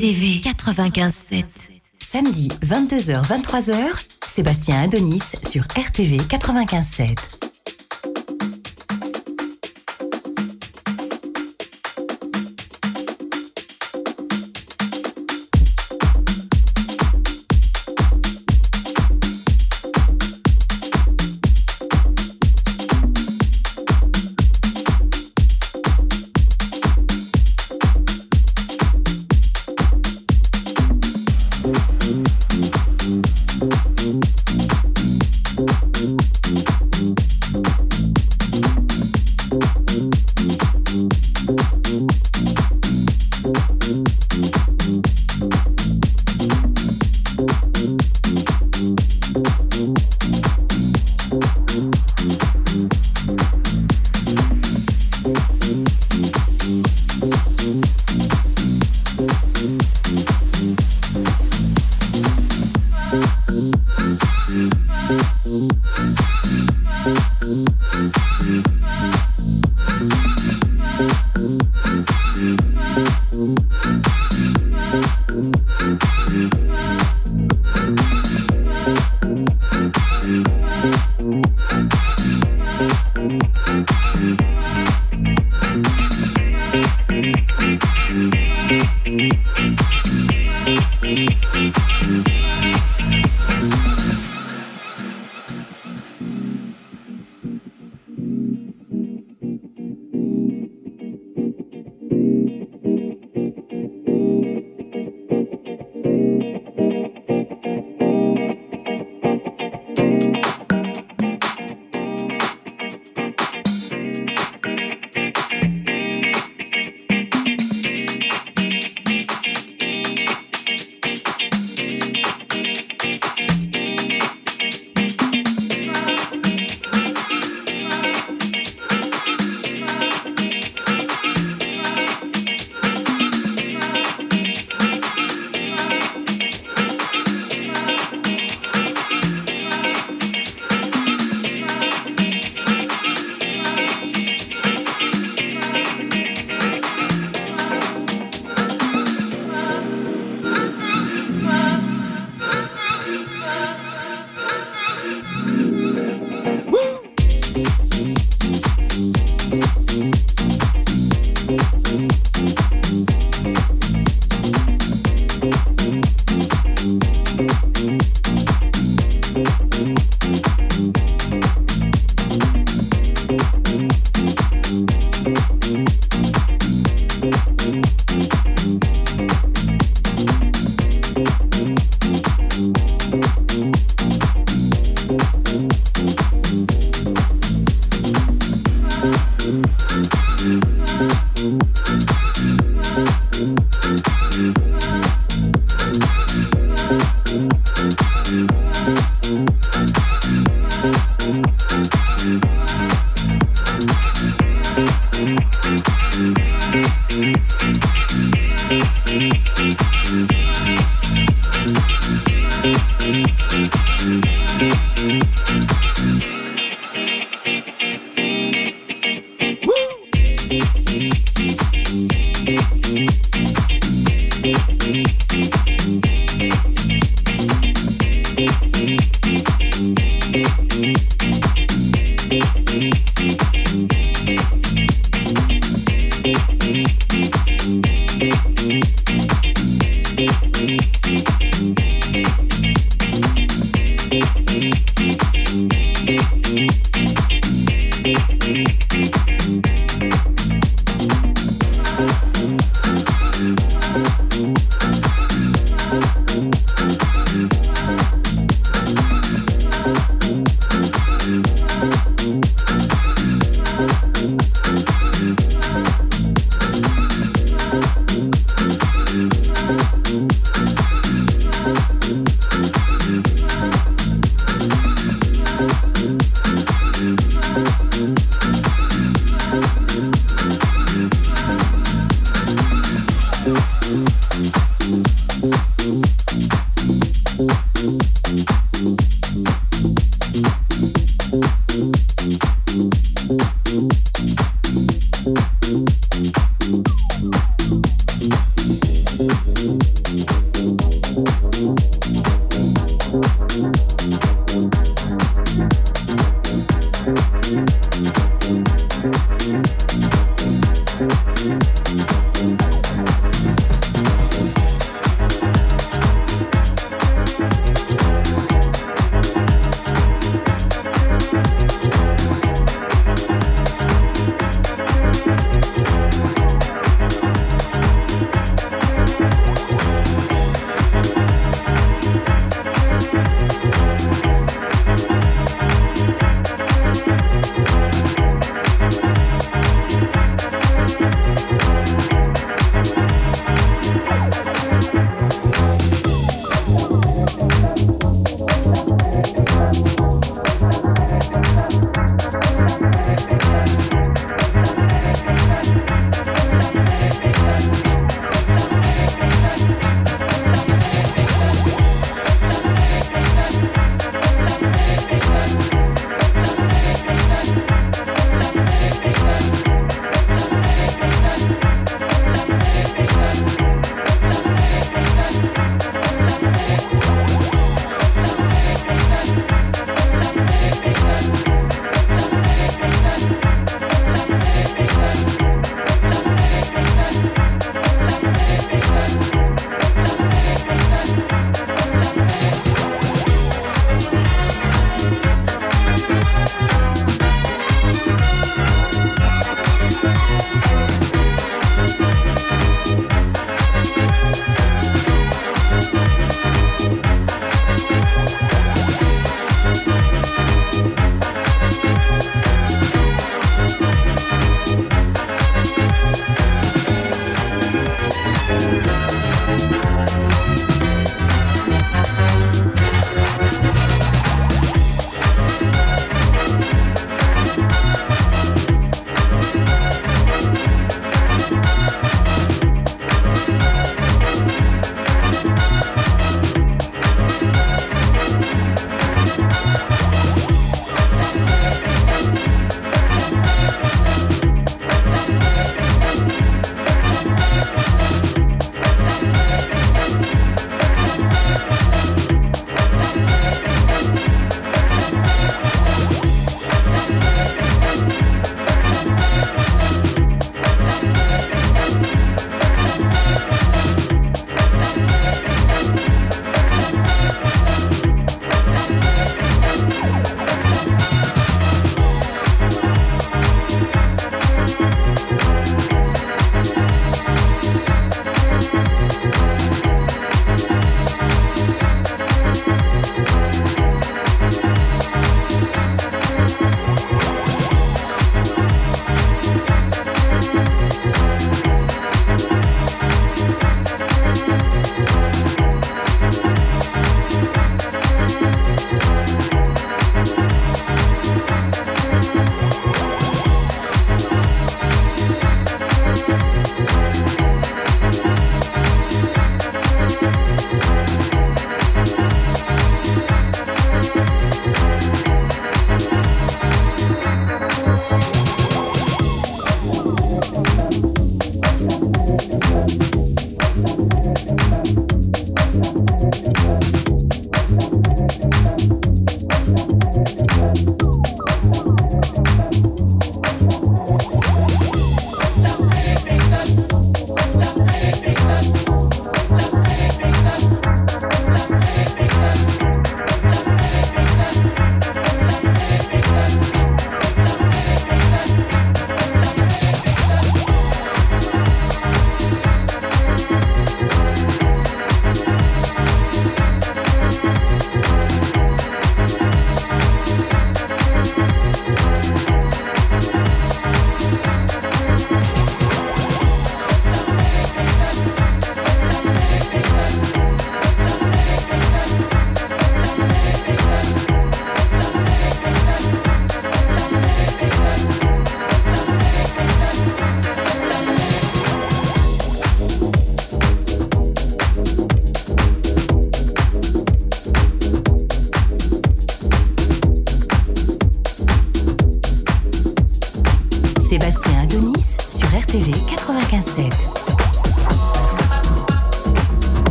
RTV 95.7. Samedi 22h-23h, Sébastien Adonis sur RTV 95.7.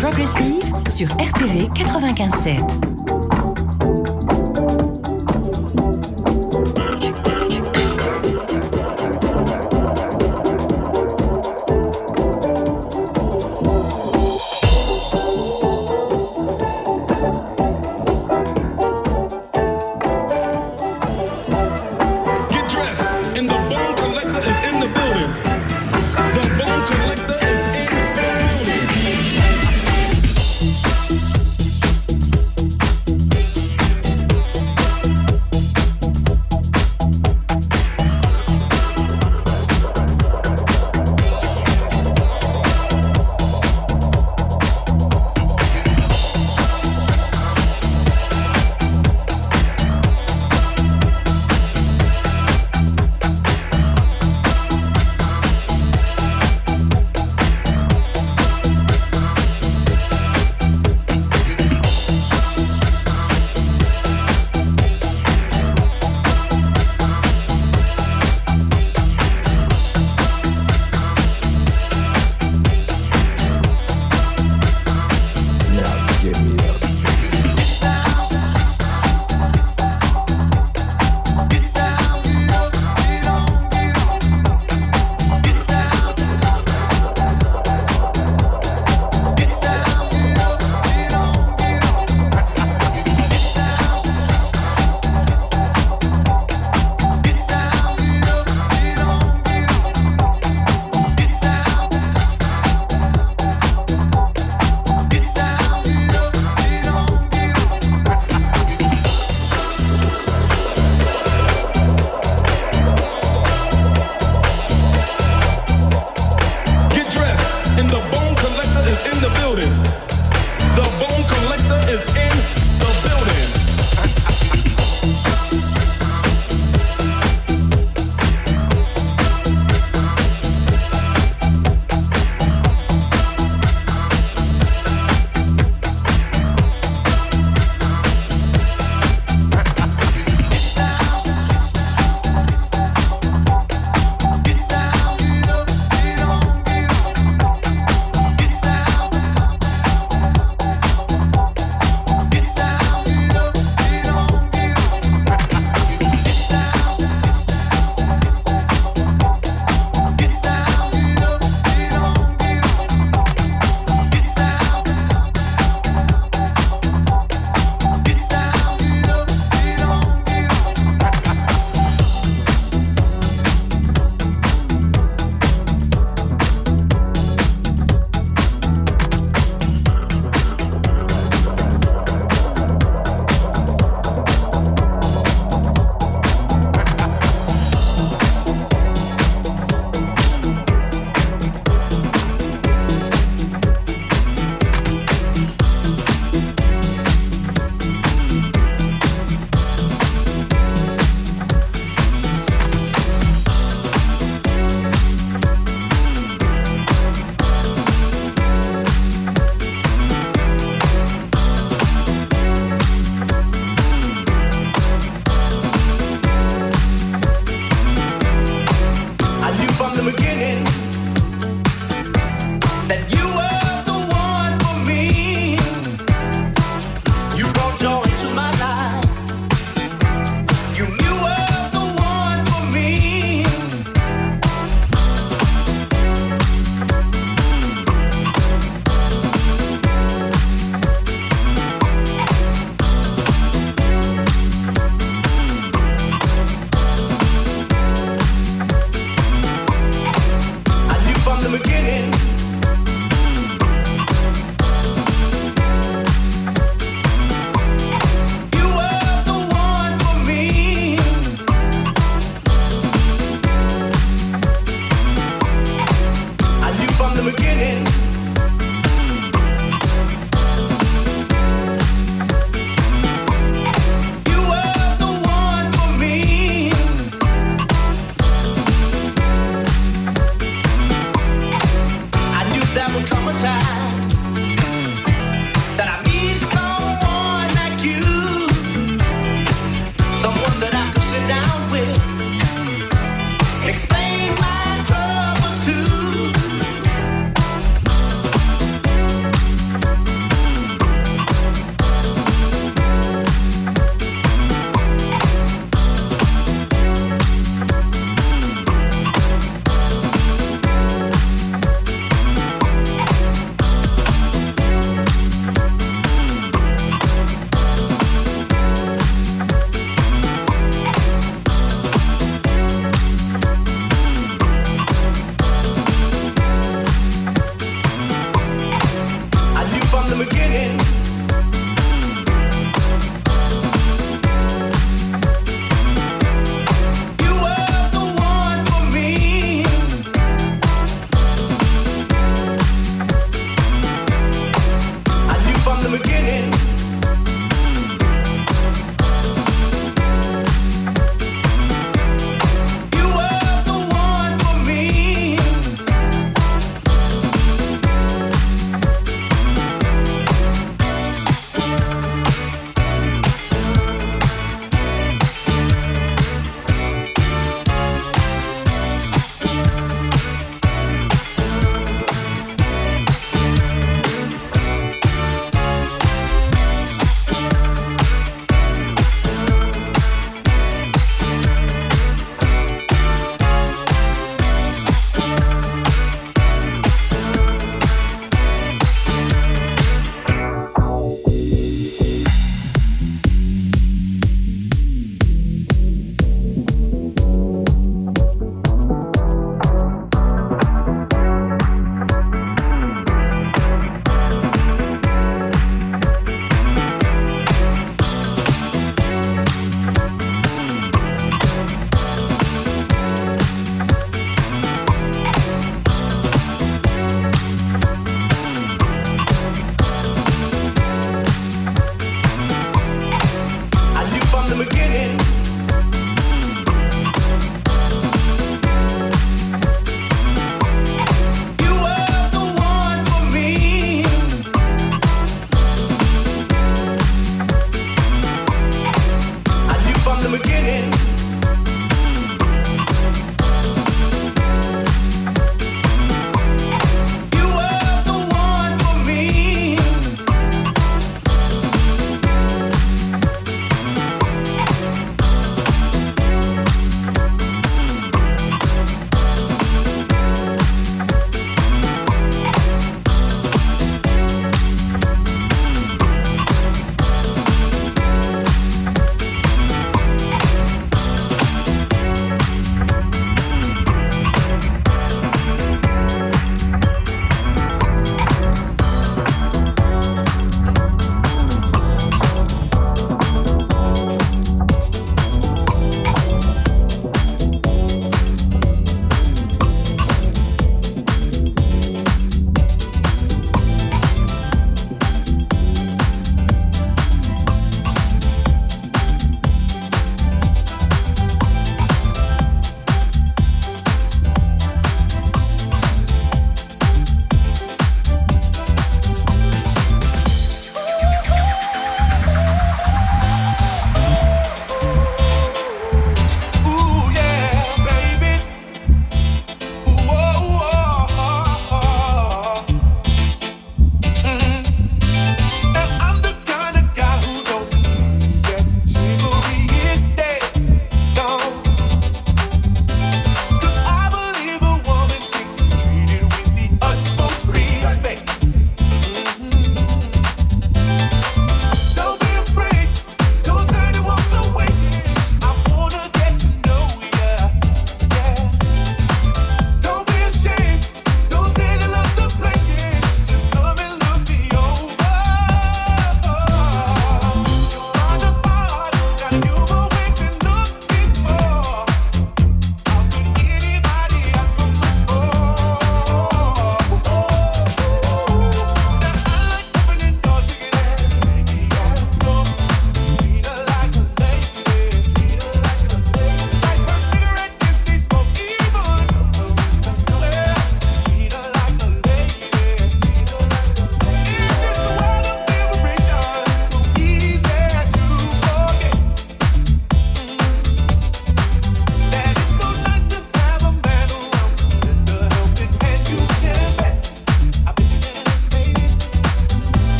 Progressive sur RTV 95.7.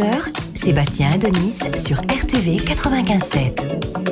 23h, Sébastien Adonis sur RTV 95.7.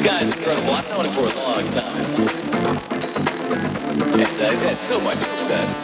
this guy's incredible. I've known him for a long time. And uh, he's had so much success.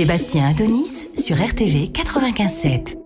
Sébastien Adonis sur RTV 95.7.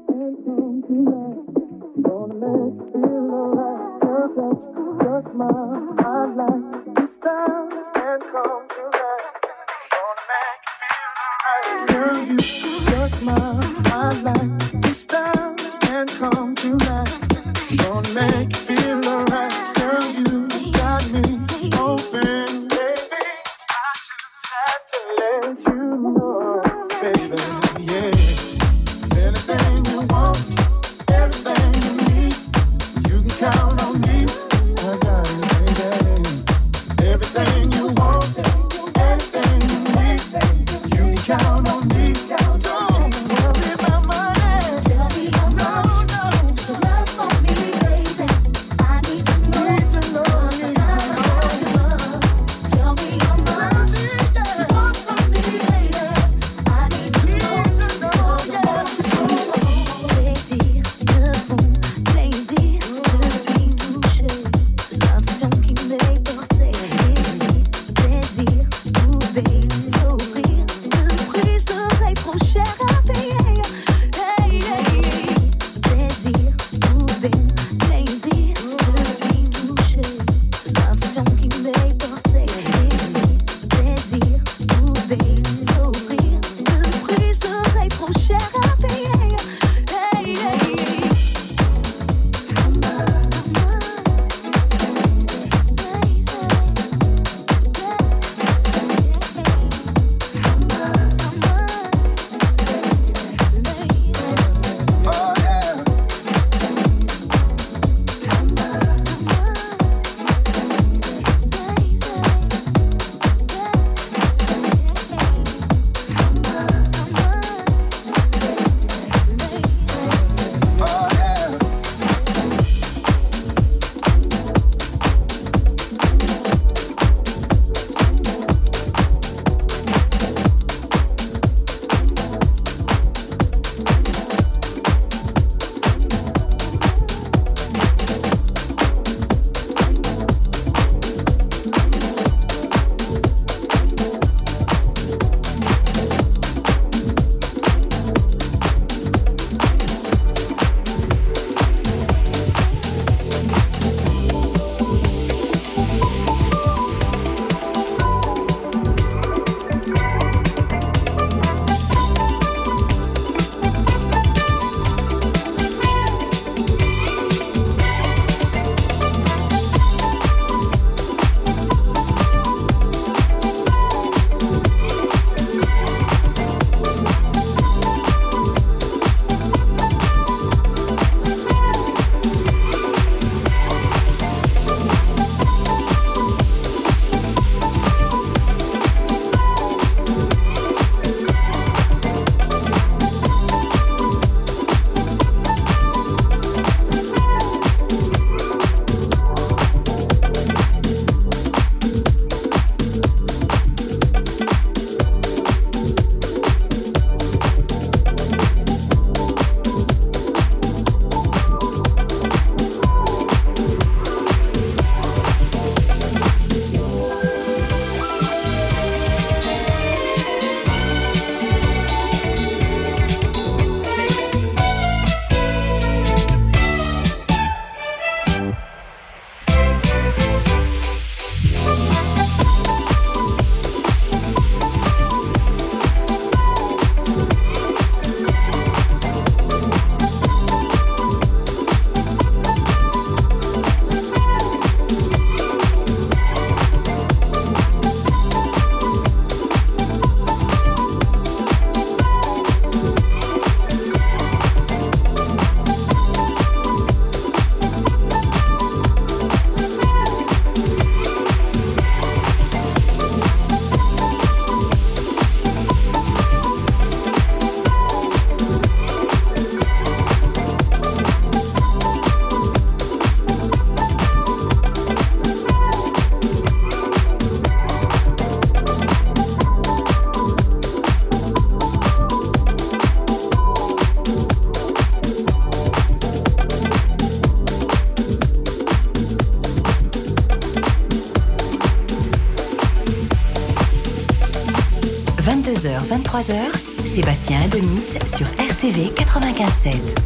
23h, Sébastien Adonis sur RTV 95.7.